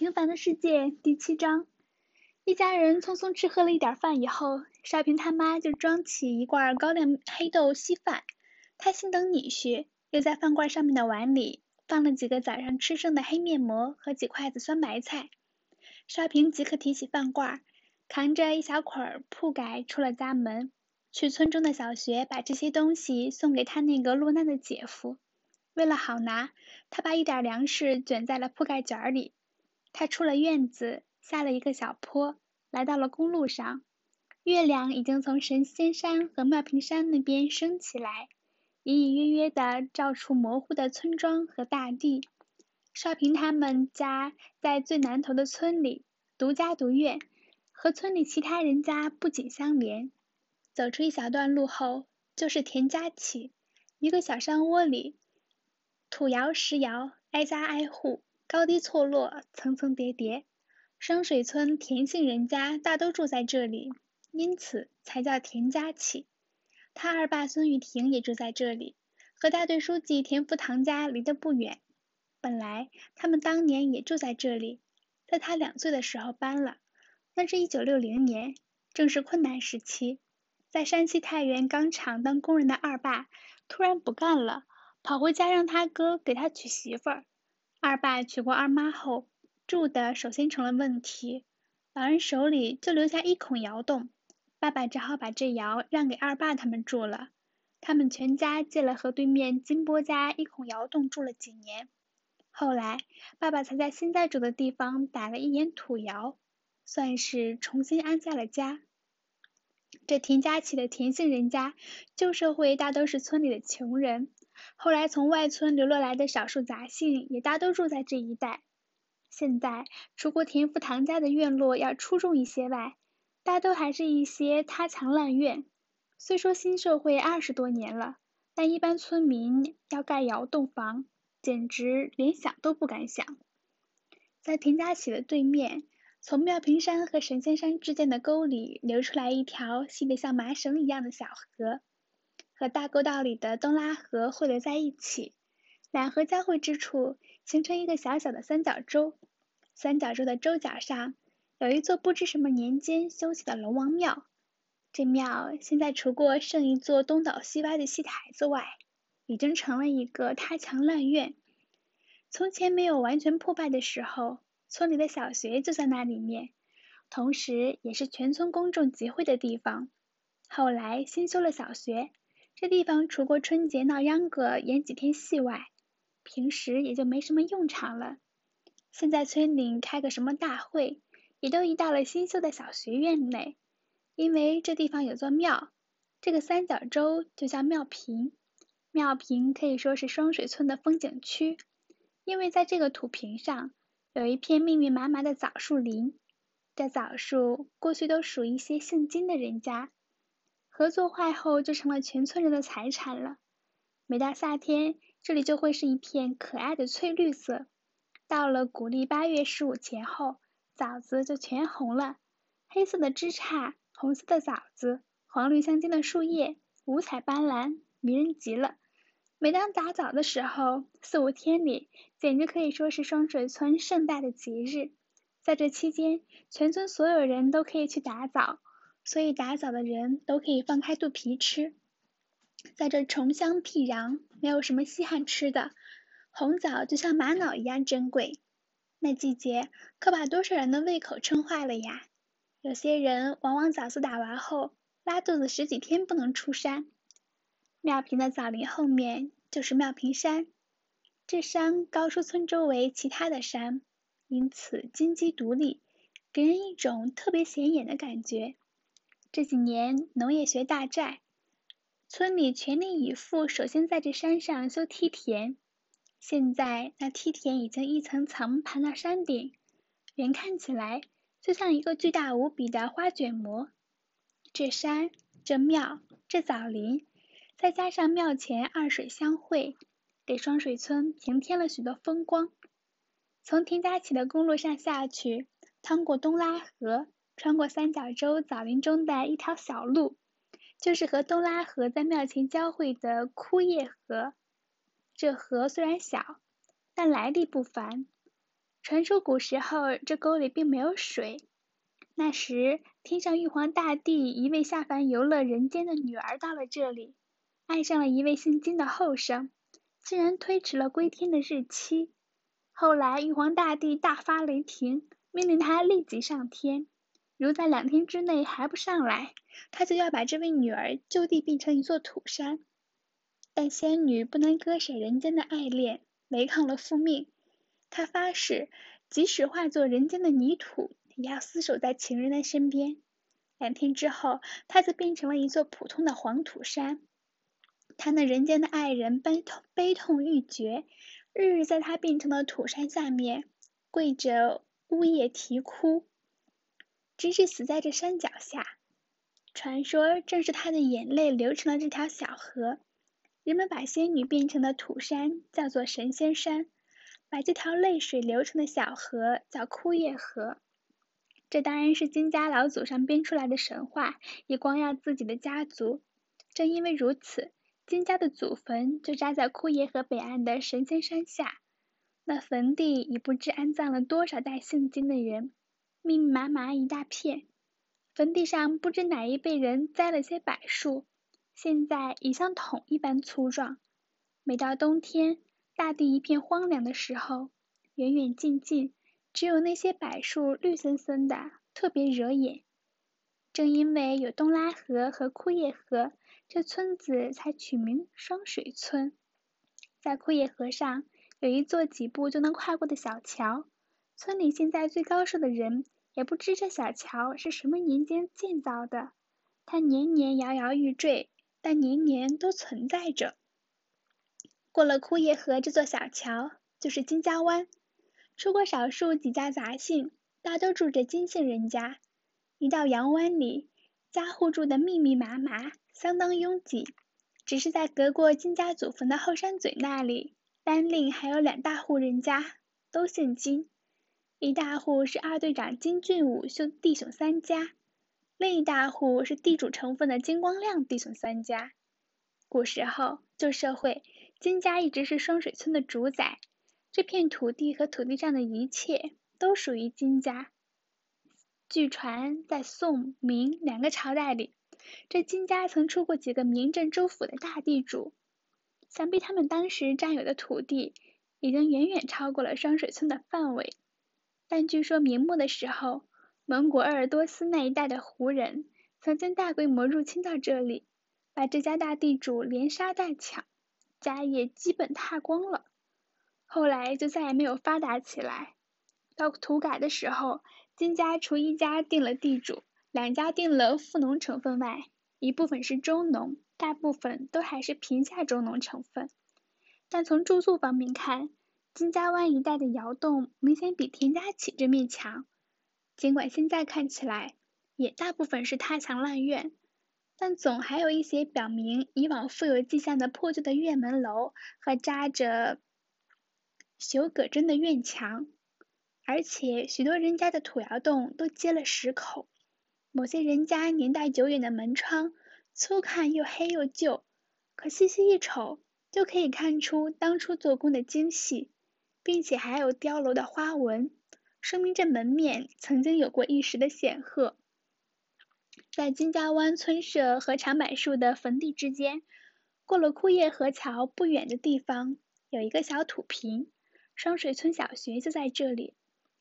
平凡的世界第七章，一家人匆匆吃喝了一点饭以后，少平他妈就装起一罐高粱黑豆稀饭。他心疼女婿，又在饭罐上面的碗里放了几个早上吃剩的黑面馍和几筷子酸白菜。少平即刻提起饭罐，扛着一小捆铺盖出了家门，去村中的小学把这些东西送给他那个落难的姐夫。为了好拿，他把一点粮食卷在了铺盖卷里。他出了院子，下了一个小坡，来到了公路上。月亮已经从神仙山和妙平山那边升起来，隐隐约约地照出模糊的村庄和大地。少平他们家在最南头的村里，独家独院，和村里其他人家不紧相连。走出一小段路后，就是田家起，一个小山窝里，土窑石窑，挨家挨户。高低错落，层层叠叠。双水村田姓人家大都住在这里，因此才叫田家起。他二爸孙玉婷也住在这里，和大队书记田福堂家离得不远。本来他们当年也住在这里，在他两岁的时候搬了。那是一九六零年，正是困难时期。在山西太原钢厂当工人的二爸突然不干了，跑回家让他哥给他娶媳妇儿。二爸娶过二妈后，住的首先成了问题。老人手里就留下一孔窑洞，爸爸只好把这窑让给二爸他们住了。他们全家借了河对面金波家一孔窑洞住了几年，后来爸爸才在现在住的地方打了一眼土窑，算是重新安下了家。这田家起的田姓人家，旧社会大都是村里的穷人。后来从外村流落来的少数杂姓也大都住在这一带。现在，除过田福堂家的院落要出众一些外，大都还是一些塌墙烂院。虽说新社会二十多年了，但一般村民要盖窑洞房，简直连想都不敢想。在田家起的对面，从妙平山和神仙山之间的沟里流出来一条细得像麻绳一样的小河。和大沟道里的东拉河汇流在一起，两河交汇之处形成一个小小的三角洲。三角洲的洲角上有一座不知什么年间修起的龙王庙，这庙现在除过剩一座东倒西歪的戏台子外，已经成了一个塌墙烂院。从前没有完全破败的时候，村里的小学就在那里面，同时也是全村公众集会的地方。后来新修了小学。这地方除过春节闹秧歌演几天戏外，平时也就没什么用场了。现在村里开个什么大会，也都移到了新修的小学院内，因为这地方有座庙，这个三角洲就叫庙坪。庙坪可以说是双水村的风景区，因为在这个土坪上有一片密密麻麻的枣树林，这枣树过去都属一些姓金的人家。合作坏后，就成了全村人的财产了。每到夏天，这里就会是一片可爱的翠绿色。到了古历八月十五前后，枣子就全红了。黑色的枝杈，红色的枣子，黄绿相间的树叶，五彩斑斓，迷人极了。每当打枣的时候，四五天里，简直可以说是双水村盛大的节日。在这期间，全村所有人都可以去打枣。所以打枣的人都可以放开肚皮吃，在这穷乡僻壤，没有什么稀罕吃的，红枣就像玛瑙一样珍贵。那季节可把多少人的胃口撑坏了呀！有些人往往枣子打完后，拉肚子十几天不能出山。妙平的枣林后面就是妙平山，这山高出村周围其他的山，因此金鸡独立，给人一种特别显眼的感觉。这几年农业学大寨，村里全力以赴，首先在这山上修梯田。现在那梯田已经一层层盘到山顶，远看起来就像一个巨大无比的花卷膜。这山、这庙、这枣林，再加上庙前二水相会，给双水村平添了许多风光。从田家起的公路上下去，趟过东拉河。穿过三角洲枣林中的一条小路，就是和东拉河在庙前交汇的枯叶河。这河虽然小，但来历不凡。传说古时候这沟里并没有水。那时天上玉皇大帝一位下凡游乐人间的女儿到了这里，爱上了一位姓金的后生，竟然推迟了归天的日期。后来玉皇大帝大发雷霆，命令他立即上天。如在两天之内还不上来，他就要把这位女儿就地变成一座土山。但仙女不能割舍人间的爱恋，违抗了父命。她发誓，即使化作人间的泥土，也要厮守在情人的身边。两天之后，她就变成了一座普通的黄土山。她那人间的爱人悲痛悲痛欲绝。日日在他变成的土山下面跪着呜咽啼哭，直至死在这山脚下。传说正是他的眼泪流成了这条小河。人们把仙女变成的土山叫做神仙山，把这条泪水流成的小河叫枯叶河。这当然是金家老祖上编出来的神话，以光耀自己的家族。正因为如此。金家的祖坟就扎在枯叶河北岸的神仙山下，那坟地已不知安葬了多少代姓金的人，密密麻麻一大片。坟地上不知哪一辈人栽了些柏树，现在已像桶一般粗壮。每到冬天，大地一片荒凉的时候，远远近近，只有那些柏树绿森森的，特别惹眼。正因为有东拉河和枯叶河。这村子才取名双水村，在枯叶河上有一座几步就能跨过的小桥。村里现在最高寿的人也不知这小桥是什么年间建造的，它年年摇摇欲坠，但年年都存在着。过了枯叶河这座小桥，就是金家湾。除过少数几家杂姓，大都住着金姓人家。一到洋湾里，家户住的密密麻麻。相当拥挤，只是在隔过金家祖坟的后山嘴那里，单另还有两大户人家，都姓金。一大户是二队长金俊武兄弟兄三家，另一大户是地主成分的金光亮弟兄三家。古时候旧社会，金家一直是双水村的主宰，这片土地和土地上的一切都属于金家。据传，在宋明两个朝代里。这金家曾出过几个名震州府的大地主，想必他们当时占有的土地已经远远超过了双水村的范围。但据说明末的时候，蒙古鄂尔多斯那一带的胡人曾经大规模入侵到这里，把这家大地主连杀带抢，家业基本踏光了。后来就再也没有发达起来。到土改的时候，金家除一家定了地主。两家定了富农成分外，一部分是中农，大部分都还是贫下中农成分。但从住宿方面看，金家湾一带的窑洞明显比田家起这面强。尽管现在看起来也大部分是塌墙烂院，但总还有一些表明以往富有迹象的破旧的院门楼和扎着朽葛针的院墙，而且许多人家的土窑洞都接了石口。某些人家年代久远的门窗，粗看又黑又旧，可细细一瞅，就可以看出当初做工的精细，并且还有碉楼的花纹，说明这门面曾经有过一时的显赫。在金家湾村舍和长柏树的坟地之间，过了枯叶河桥不远的地方，有一个小土坪，双水村小学就在这里。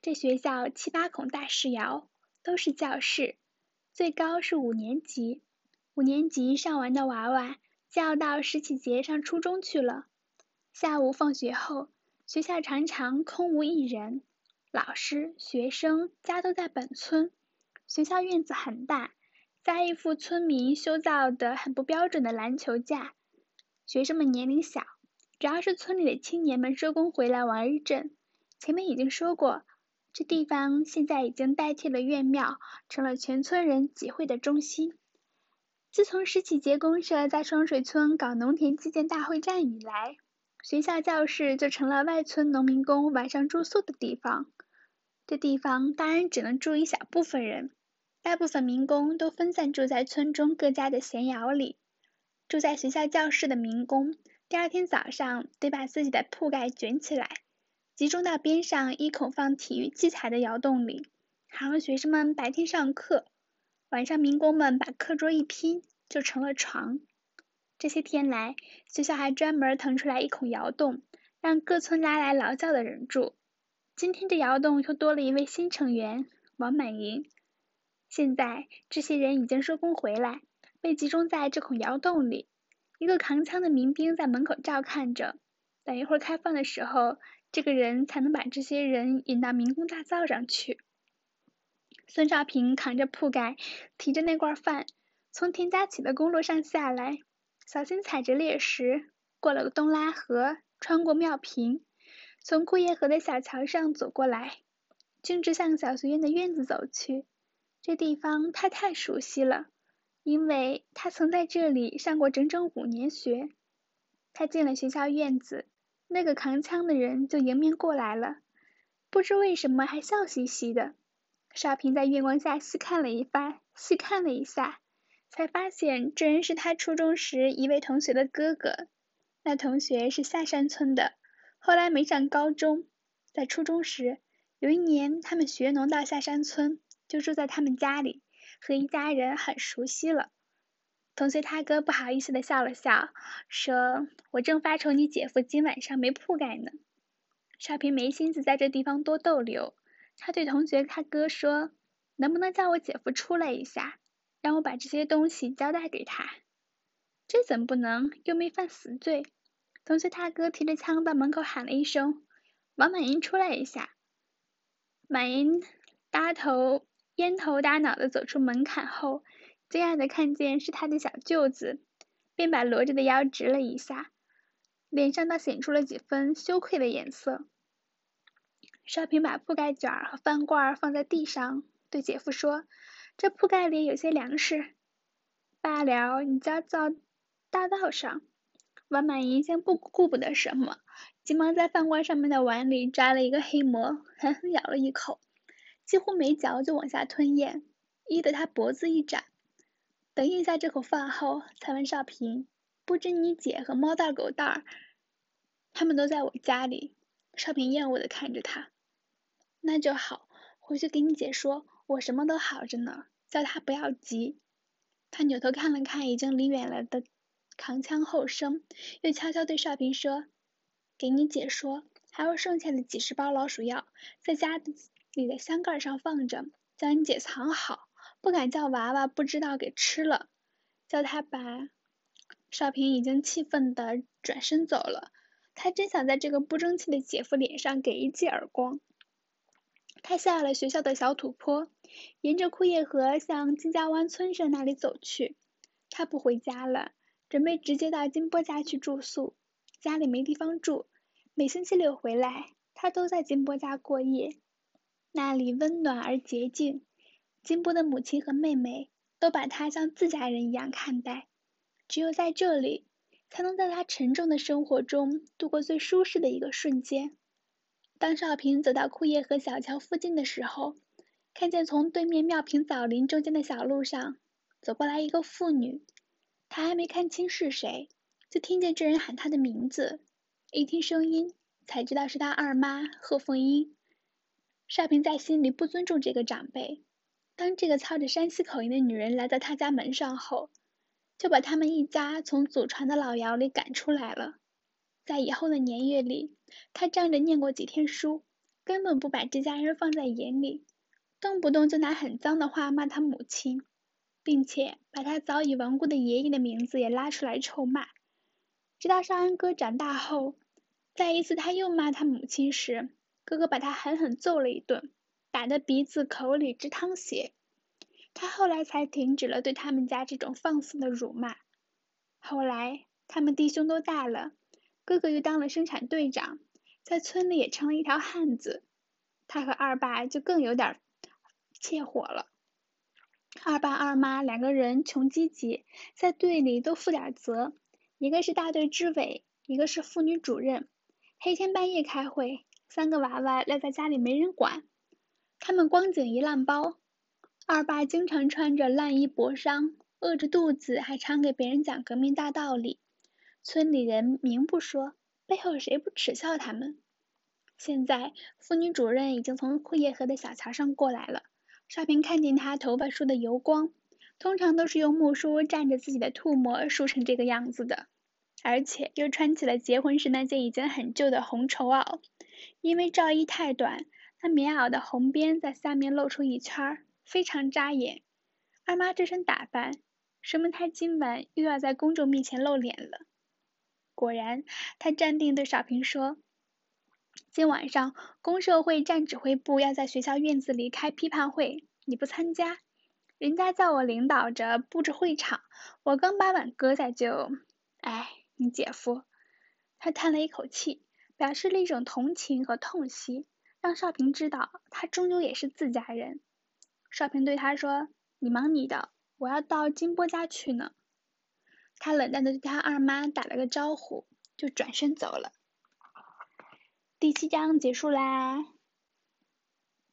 这学校七八孔大石窑，都是教室。最高是五年级，五年级上完的娃娃就要到十七节上初中去了。下午放学后，学校常常空无一人，老师、学生家都在本村。学校院子很大，加一副村民修造的很不标准的篮球架。学生们年龄小，主要是村里的青年们收工回来玩一阵。前面已经说过。这地方现在已经代替了院庙，成了全村人集会的中心。自从石启节公社在双水村搞农田基建大会战以来，学校教室就成了外村农民工晚上住宿的地方。这地方当然只能住一小部分人，大部分民工都分散住在村中各家的闲窑里。住在学校教室的民工，第二天早上得把自己的铺盖卷起来。集中到边上一孔放体育器材的窑洞里，还让学生们白天上课，晚上民工们把课桌一拼，就成了床。这些天来，学校还专门腾出来一孔窑洞，让各村拉来劳教的人住。今天这窑洞又多了一位新成员，王满银。现在这些人已经收工回来，被集中在这孔窑洞里。一个扛枪的民兵在门口照看着，等一会儿开放的时候。这个人才能把这些人引到民工大灶上去。孙少平扛着铺盖，提着那罐饭，从田家起的公路上下来，小心踩着裂石，过了东拉河，穿过庙坪，从枯叶河的小桥上走过来，径直向小学院的院子走去。这地方他太熟悉了，因为他曾在这里上过整整五年学。他进了学校院子。那个扛枪的人就迎面过来了，不知为什么还笑嘻嘻的。少平在月光下细看了一番，细看了一下，才发现这人是他初中时一位同学的哥哥。那同学是下山村的，后来没上高中。在初中时，有一年他们学农到下山村，就住在他们家里，和一家人很熟悉了。同学他哥不好意思的笑了笑，说：“我正发愁你姐夫今晚上没铺盖呢。”少平没心思在这地方多逗留，他对同学他哥说：“能不能叫我姐夫出来一下，让我把这些东西交代给他？”这怎么不能？又没犯死罪。同学大哥提着枪到门口喊了一声：“王满银出来一下。”满银搭头烟头搭脑的走出门槛后。惊讶的看见是他的小舅子，便把罗着的腰直了一下，脸上倒显出了几分羞愧的颜色。少平把铺盖卷和饭罐放在地上，对姐夫说：“这铺盖里有些粮食，罢了，你家造大道上。”王满银先不顾不得什么，急忙在饭罐上面的碗里抓了一个黑馍，狠狠咬了一口，几乎没嚼就往下吞咽，噎得他脖子一展。等咽下这口饭后，才问少平：“不知你姐和猫大狗大，他们都在我家里。”少平厌恶的看着他：“那就好，回去给你姐说，我什么都好着呢，叫他不要急。”他扭头看了看已经离远了的扛枪后生，又悄悄对少平说：“给你姐说，还有剩下的几十包老鼠药，在家里的箱盖上放着，叫你姐藏好。”不敢叫娃娃不知道给吃了，叫他把少平已经气愤的转身走了。他真想在这个不争气的姐夫脸上给一记耳光。他下了学校的小土坡，沿着枯叶河向金家湾村舍那里走去。他不回家了，准备直接到金波家去住宿。家里没地方住，每星期六回来，他都在金波家过夜。那里温暖而洁净。金波的母亲和妹妹都把他像自家人一样看待，只有在这里，才能在他沉重的生活中度过最舒适的一个瞬间。当少平走到枯叶河小桥附近的时候，看见从对面庙坪枣林中间的小路上走过来一个妇女，他还没看清是谁，就听见这人喊他的名字，一听声音才知道是他二妈贺凤英。少平在心里不尊重这个长辈。当这个操着山西口音的女人来到他家门上后，就把他们一家从祖传的老窑里赶出来了。在以后的年月里，他仗着念过几天书，根本不把这家人放在眼里，动不动就拿很脏的话骂他母亲，并且把他早已亡故的爷爷的名字也拉出来臭骂。直到少安哥长大后，在一次他又骂他母亲时，哥哥把他狠狠揍了一顿。打得鼻子口里直淌血，他后来才停止了对他们家这种放肆的辱骂。后来他们弟兄都大了，哥哥又当了生产队长，在村里也成了一条汉子。他和二爸就更有点怯火了。二爸二妈两个人穷积极，在队里都负点责，一个是大队支委，一个是妇女主任，黑天半夜开会，三个娃娃赖在家里没人管。他们光景一烂包，二爸经常穿着烂衣薄裳，饿着肚子还常给别人讲革命大道理。村里人明不说，背后谁不耻笑他们？现在，妇女主任已经从枯叶河的小桥上过来了。少平看见她头发梳的油光，通常都是用木梳蘸着自己的吐沫梳成这个样子的，而且又穿起了结婚时那件已经很旧的红绸袄，因为罩衣太短，那棉袄的红边在下面露出一圈儿，非常扎眼。二妈这身打扮，说明她今晚又要在公众面前露脸了。果然，她站定对少平说。今晚上，公社会站指挥部要在学校院子里开批判会，你不参加？人家叫我领导着布置会场，我刚把碗搁下就……哎，你姐夫，他叹了一口气，表示了一种同情和痛惜，让少平知道他终究也是自家人。少平对他说：“你忙你的，我要到金波家去呢。”他冷淡的对他二妈打了个招呼，就转身走了。第七章结束啦。